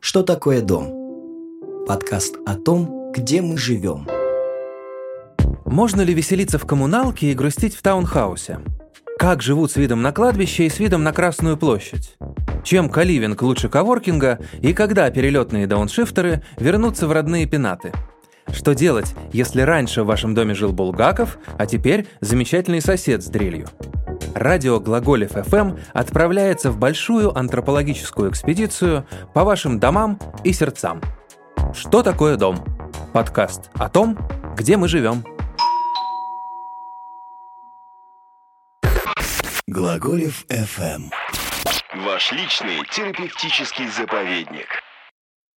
Что такое дом? Подкаст о том, где мы живем. Можно ли веселиться в коммуналке и грустить в таунхаусе? Как живут с видом на кладбище и с видом на Красную площадь? Чем каливинг лучше коворкинга и когда перелетные дауншифтеры вернутся в родные пенаты? Что делать, если раньше в вашем доме жил Булгаков, а теперь замечательный сосед с дрелью? Радио Глаголев FM отправляется в большую антропологическую экспедицию по вашим домам и сердцам. Что такое дом? Подкаст о том, где мы живем. Глаголев FM. Ваш личный терапевтический заповедник.